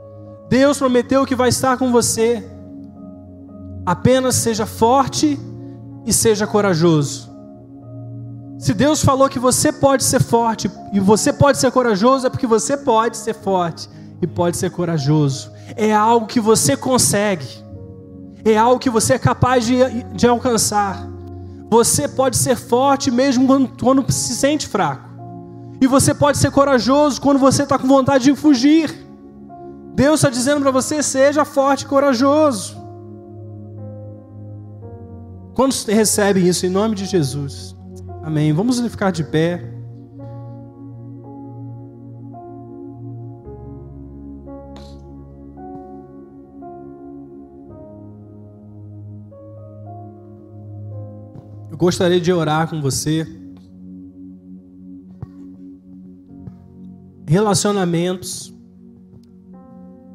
A: Deus prometeu que vai estar com você. Apenas seja forte e seja corajoso. Se Deus falou que você pode ser forte e você pode ser corajoso, é porque você pode ser forte e pode ser corajoso. É algo que você consegue, é algo que você é capaz de, de alcançar. Você pode ser forte mesmo quando, quando se sente fraco. E você pode ser corajoso quando você está com vontade de fugir. Deus está dizendo para você: seja forte e corajoso. Quando recebem isso em nome de Jesus? Amém. Vamos ficar de pé. Eu gostaria de orar com você. Relacionamentos,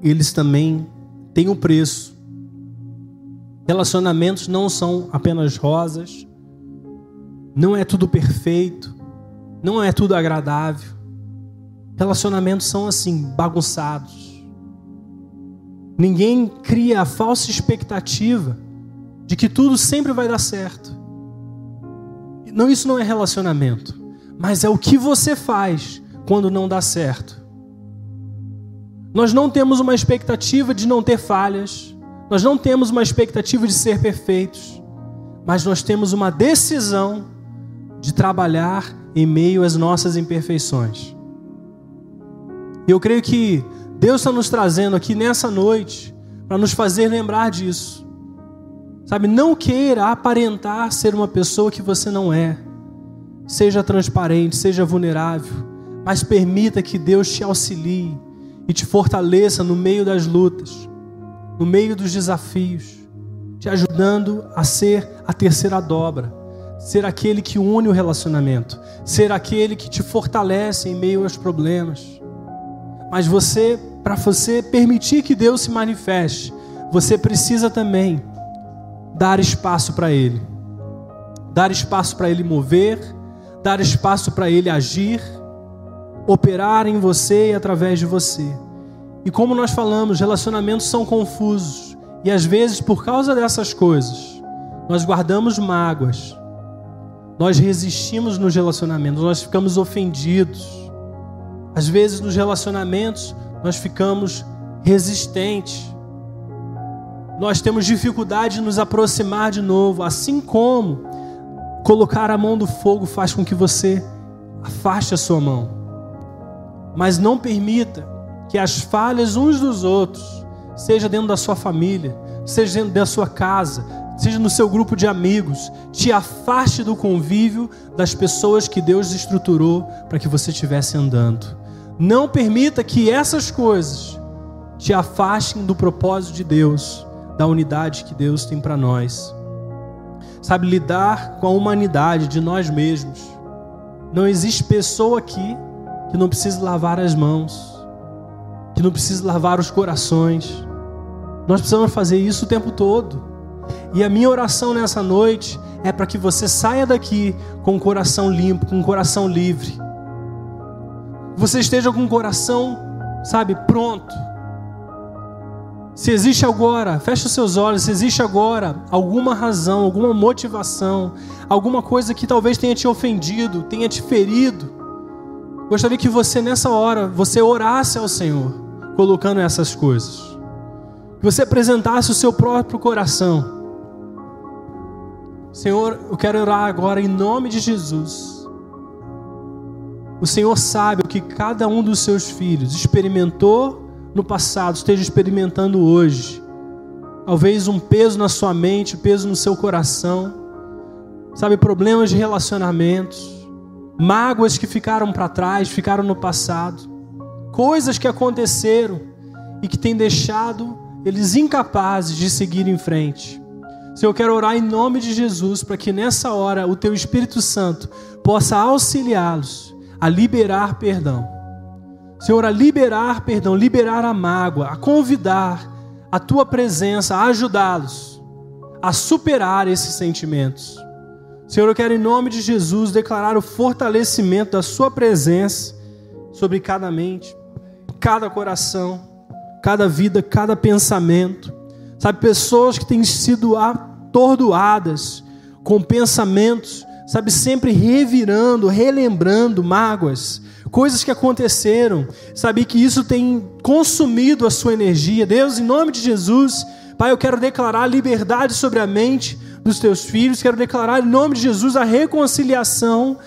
A: eles também têm um preço. Relacionamentos não são apenas rosas, não é tudo perfeito, não é tudo agradável. Relacionamentos são assim, bagunçados. Ninguém cria a falsa expectativa de que tudo sempre vai dar certo. Não, isso não é relacionamento, mas é o que você faz quando não dá certo. Nós não temos uma expectativa de não ter falhas, nós não temos uma expectativa de ser perfeitos, mas nós temos uma decisão de trabalhar em meio às nossas imperfeições. E eu creio que Deus está nos trazendo aqui nessa noite para nos fazer lembrar disso. Sabe, não queira aparentar ser uma pessoa que você não é. Seja transparente, seja vulnerável, mas permita que Deus te auxilie e te fortaleça no meio das lutas, no meio dos desafios, te ajudando a ser a terceira dobra ser aquele que une o relacionamento, ser aquele que te fortalece em meio aos problemas. Mas você, para você permitir que Deus se manifeste, você precisa também dar espaço para Ele, dar espaço para Ele mover, dar espaço para Ele agir, operar em você e através de você. E como nós falamos, relacionamentos são confusos e às vezes por causa dessas coisas nós guardamos mágoas, nós resistimos nos relacionamentos, nós ficamos ofendidos. Às vezes nos relacionamentos nós ficamos resistentes. Nós temos dificuldade de nos aproximar de novo, assim como colocar a mão do fogo faz com que você afaste a sua mão. Mas não permita que as falhas uns dos outros, seja dentro da sua família, seja dentro da sua casa, seja no seu grupo de amigos, te afaste do convívio das pessoas que Deus estruturou para que você estivesse andando. Não permita que essas coisas te afastem do propósito de Deus, da unidade que Deus tem para nós. Sabe, lidar com a humanidade de nós mesmos. Não existe pessoa aqui que não precise lavar as mãos, que não precise lavar os corações. Nós precisamos fazer isso o tempo todo. E a minha oração nessa noite é para que você saia daqui com o coração limpo, com o coração livre. Você esteja com o coração, sabe, pronto. Se existe agora, feche os seus olhos, se existe agora alguma razão, alguma motivação, alguma coisa que talvez tenha te ofendido, tenha te ferido, gostaria que você nessa hora, você orasse ao Senhor, colocando essas coisas. Que você apresentasse o seu próprio coração Senhor, eu quero orar agora em nome de Jesus. O Senhor sabe o que cada um dos seus filhos experimentou no passado, esteja experimentando hoje. Talvez um peso na sua mente, peso no seu coração. Sabe, problemas de relacionamentos, mágoas que ficaram para trás, ficaram no passado, coisas que aconteceram e que têm deixado eles incapazes de seguir em frente. Senhor, eu quero orar em nome de Jesus para que nessa hora o Teu Espírito Santo possa auxiliá-los a liberar perdão. Senhor, a liberar perdão, liberar a mágoa, a convidar a Tua presença, a ajudá-los a superar esses sentimentos. Senhor, eu quero em nome de Jesus declarar o fortalecimento da Sua presença sobre cada mente, cada coração, cada vida, cada pensamento. Sabe, pessoas que têm sido atordoadas com pensamentos, sabe, sempre revirando, relembrando mágoas, coisas que aconteceram, sabe, que isso tem consumido a sua energia. Deus, em nome de Jesus, Pai, eu quero declarar liberdade sobre a mente dos teus filhos, quero declarar em nome de Jesus a reconciliação.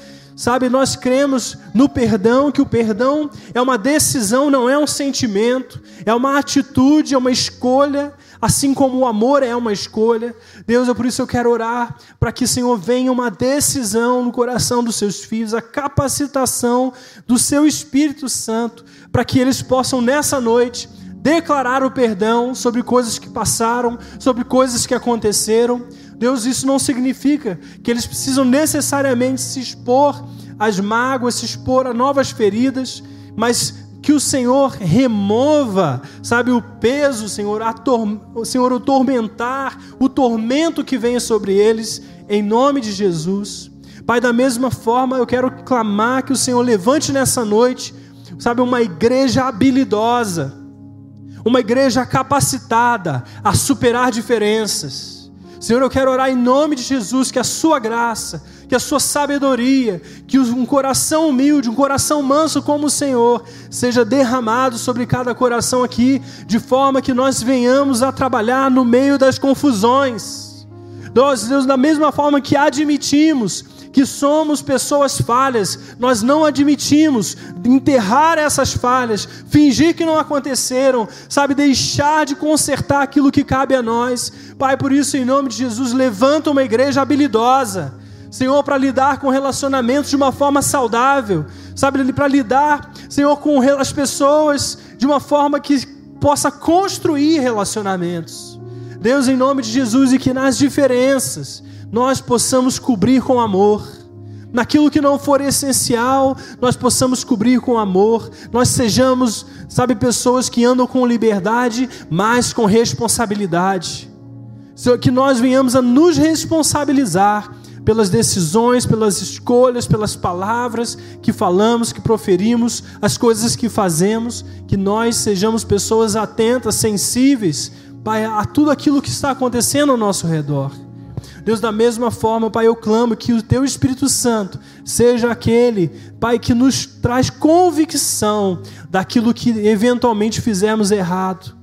A: Sabe, nós cremos no perdão, que o perdão é uma decisão, não é um sentimento, é uma atitude, é uma escolha assim como o amor é uma escolha. Deus, é por isso eu quero orar para que, Senhor, venha uma decisão no coração dos seus filhos, a capacitação do seu Espírito Santo, para que eles possam nessa noite declarar o perdão sobre coisas que passaram, sobre coisas que aconteceram. Deus, isso não significa que eles precisam necessariamente se expor às mágoas, se expor a novas feridas, mas que o Senhor remova, sabe, o peso, Senhor, o Senhor, o tormentar, o tormento que venha sobre eles, em nome de Jesus. Pai, da mesma forma, eu quero clamar que o Senhor levante nessa noite, sabe, uma igreja habilidosa, uma igreja capacitada a superar diferenças. Senhor, eu quero orar em nome de Jesus que a sua graça, que a sua sabedoria, que um coração humilde, um coração manso como o Senhor, seja derramado sobre cada coração aqui, de forma que nós venhamos a trabalhar no meio das confusões. Nós, Deus, da mesma forma que admitimos que somos pessoas falhas, nós não admitimos enterrar essas falhas, fingir que não aconteceram, sabe, deixar de consertar aquilo que cabe a nós. Pai, por isso, em nome de Jesus, levanta uma igreja habilidosa, Senhor, para lidar com relacionamentos de uma forma saudável, sabe, para lidar, Senhor, com as pessoas de uma forma que possa construir relacionamentos. Deus, em nome de Jesus, e que nas diferenças, nós possamos cobrir com amor. Naquilo que não for essencial, nós possamos cobrir com amor. Nós sejamos, sabe, pessoas que andam com liberdade, mas com responsabilidade. Que nós venhamos a nos responsabilizar pelas decisões, pelas escolhas, pelas palavras que falamos, que proferimos, as coisas que fazemos, que nós sejamos pessoas atentas, sensíveis, Pai, a tudo aquilo que está acontecendo ao nosso redor. Deus, da mesma forma, Pai, eu clamo que o Teu Espírito Santo seja aquele, Pai, que nos traz convicção daquilo que eventualmente fizemos errado.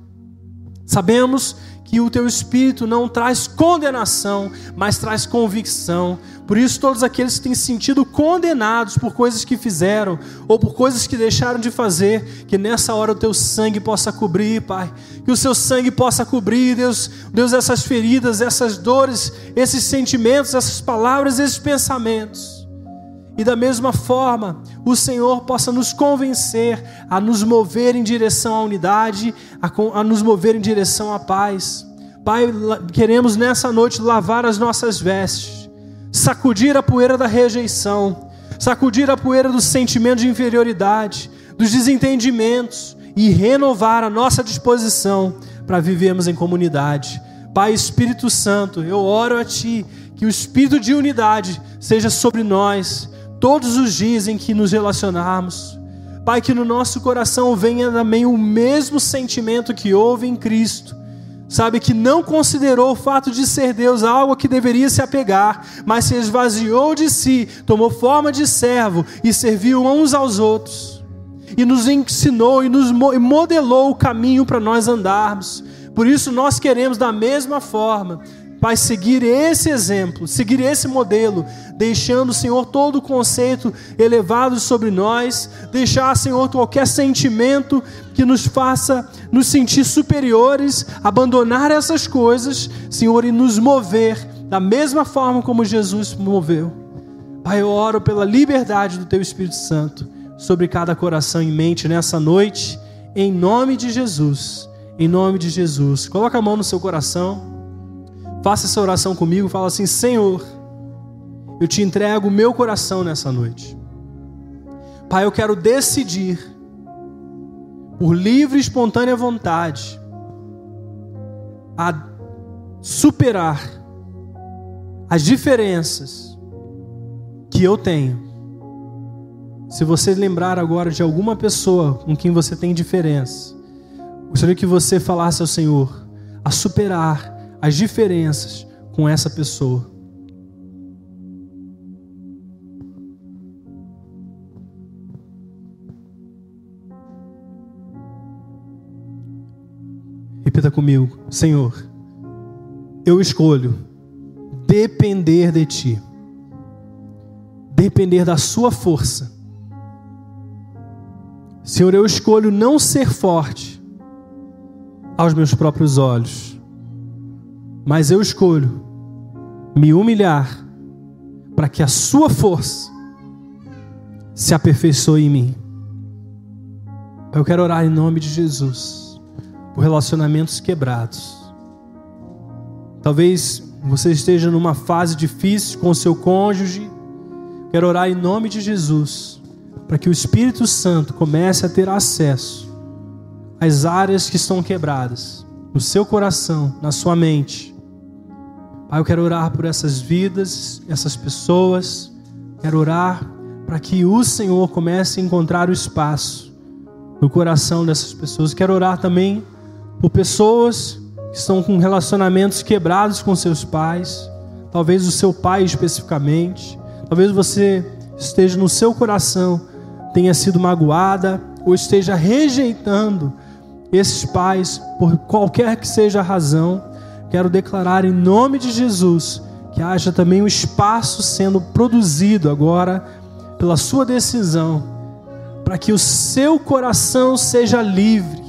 A: Sabemos que o Teu Espírito não traz condenação, mas traz convicção. Por isso, todos aqueles que têm se sentido condenados por coisas que fizeram ou por coisas que deixaram de fazer, que nessa hora o teu sangue possa cobrir, Pai. Que o seu sangue possa cobrir, Deus, Deus, essas feridas, essas dores, esses sentimentos, essas palavras, esses pensamentos. E da mesma forma, o Senhor possa nos convencer a nos mover em direção à unidade, a, nos mover em direção à paz. Pai, queremos nessa noite lavar as nossas vestes sacudir a poeira da rejeição, sacudir a poeira do sentimento de inferioridade, dos desentendimentos e renovar a nossa disposição para vivermos em comunidade. Pai Espírito Santo, eu oro a Ti que o espírito de unidade seja sobre nós todos os dias em que nos relacionarmos. Pai, que no nosso coração venha também o mesmo sentimento que houve em Cristo sabe, que não considerou o fato de ser Deus algo que deveria se apegar, mas se esvaziou de si, tomou forma de servo e serviu uns aos outros, e nos ensinou e nos modelou o caminho para nós andarmos. Por isso nós queremos da mesma forma Pai, seguir esse exemplo, seguir esse modelo, deixando, Senhor, todo o conceito elevado sobre nós, deixar, Senhor, qualquer sentimento que nos faça nos sentir superiores, abandonar essas coisas, Senhor, e nos mover da mesma forma como Jesus moveu. Pai, eu oro pela liberdade do Teu Espírito Santo sobre cada coração e mente nessa noite, em nome de Jesus. Em nome de Jesus. Coloca a mão no seu coração. Faça essa oração comigo, fala assim: Senhor, eu te entrego o meu coração nessa noite. Pai, eu quero decidir, por livre e espontânea vontade, a superar as diferenças que eu tenho. Se você lembrar agora de alguma pessoa com quem você tem diferença, gostaria que você falasse ao Senhor a superar as diferenças com essa pessoa. Repita comigo, Senhor, eu escolho depender de Ti, depender da Sua força. Senhor, eu escolho não ser forte aos meus próprios olhos Mas eu escolho me humilhar para que a sua força se aperfeiçoe em mim. Eu quero orar em nome de Jesus por relacionamentos quebrados. Talvez você esteja numa fase difícil com o seu cônjuge. Quero orar em nome de Jesus para que o Espírito Santo comece a ter acesso às áreas que estão quebradas no seu coração, na sua mente. Pai, eu quero orar por essas vidas, essas pessoas. Quero orar para que o Senhor comece a encontrar o espaço no coração dessas pessoas. Quero orar também por pessoas que estão com relacionamentos quebrados com seus pais, talvez o seu pai especificamente, talvez você esteja no seu coração, tenha sido magoada ou esteja rejeitando esses pais por qualquer que seja a razão. Quero declarar em nome de Jesus que haja também um espaço sendo produzido agora pela sua decisão, para que o seu coração seja livre,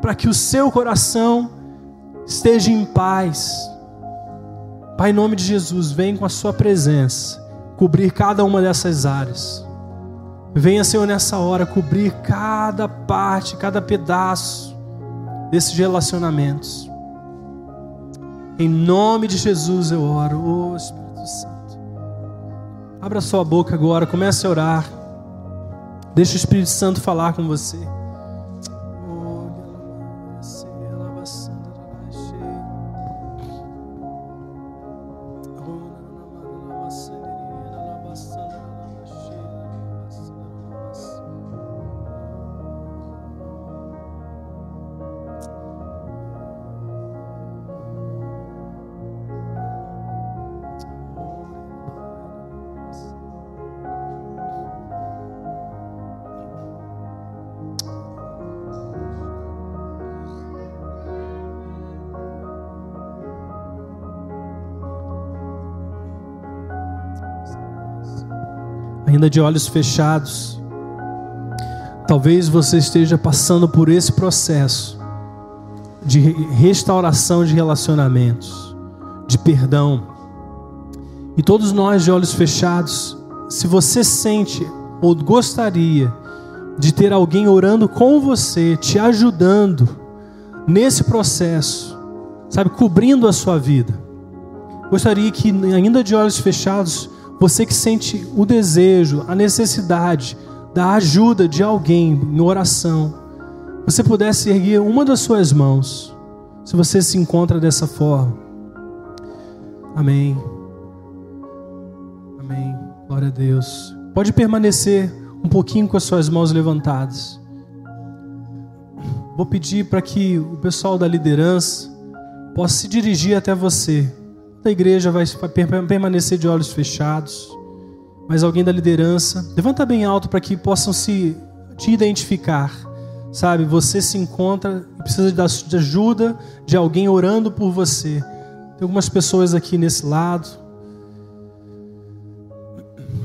A: para que o seu coração esteja em paz. Pai, em nome de Jesus, vem com a Sua presença cobrir cada uma dessas áreas. Venha, Senhor, nessa hora cobrir cada parte, cada pedaço desses relacionamentos. Em nome de Jesus eu oro, oh Espírito Santo. Abra sua boca agora, comece a orar. Deixa o Espírito Santo falar com você. Ainda de olhos fechados. Talvez você esteja passando por esse processo de restauração de relacionamentos, de perdão. E todos nós de olhos fechados, se você sente ou gostaria de ter alguém orando com você, te ajudando nesse processo, sabe, cobrindo a sua vida. Gostaria que, ainda de olhos fechados, você que sente o desejo, a necessidade da ajuda de alguém em oração, você pudesse erguer uma das suas mãos, se você se encontra dessa forma. Amém. Amém. Glória a Deus. Pode permanecer um pouquinho com as suas mãos levantadas. Vou pedir para que o pessoal da liderança possa se dirigir até você da igreja vai permanecer de olhos fechados, mas alguém da liderança, levanta bem alto para que possam se te identificar. Sabe, você se encontra e precisa de ajuda de alguém orando por você. Tem algumas pessoas aqui nesse lado.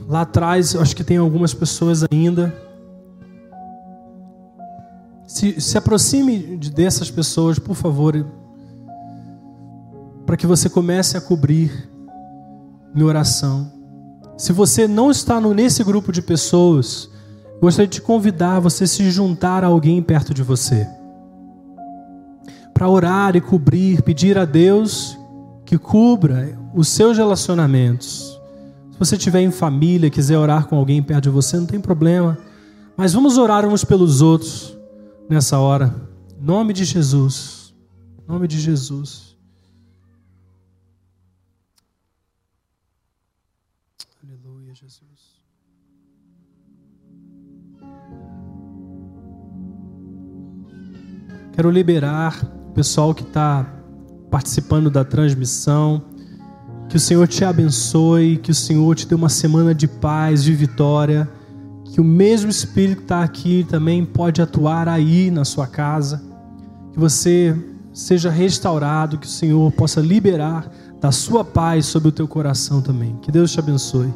A: Lá atrás, acho que tem algumas pessoas ainda. Se, se aproxime dessas pessoas, por favor para que você comece a cobrir em oração. Se você não está nesse grupo de pessoas, gostaria de te convidar você se juntar a alguém perto de você. Para orar e cobrir, pedir a Deus que cubra os seus relacionamentos. Se você estiver em família, quiser orar com alguém perto de você, não tem problema. Mas vamos orar uns pelos outros nessa hora. Em nome de Jesus. Em nome de Jesus. Quero liberar o pessoal que está participando da transmissão. Que o Senhor te abençoe, que o Senhor te dê uma semana de paz, de vitória. Que o mesmo Espírito que está aqui também pode atuar aí na sua casa. Que você seja restaurado, que o Senhor possa liberar da sua paz sobre o teu coração também. Que Deus te abençoe.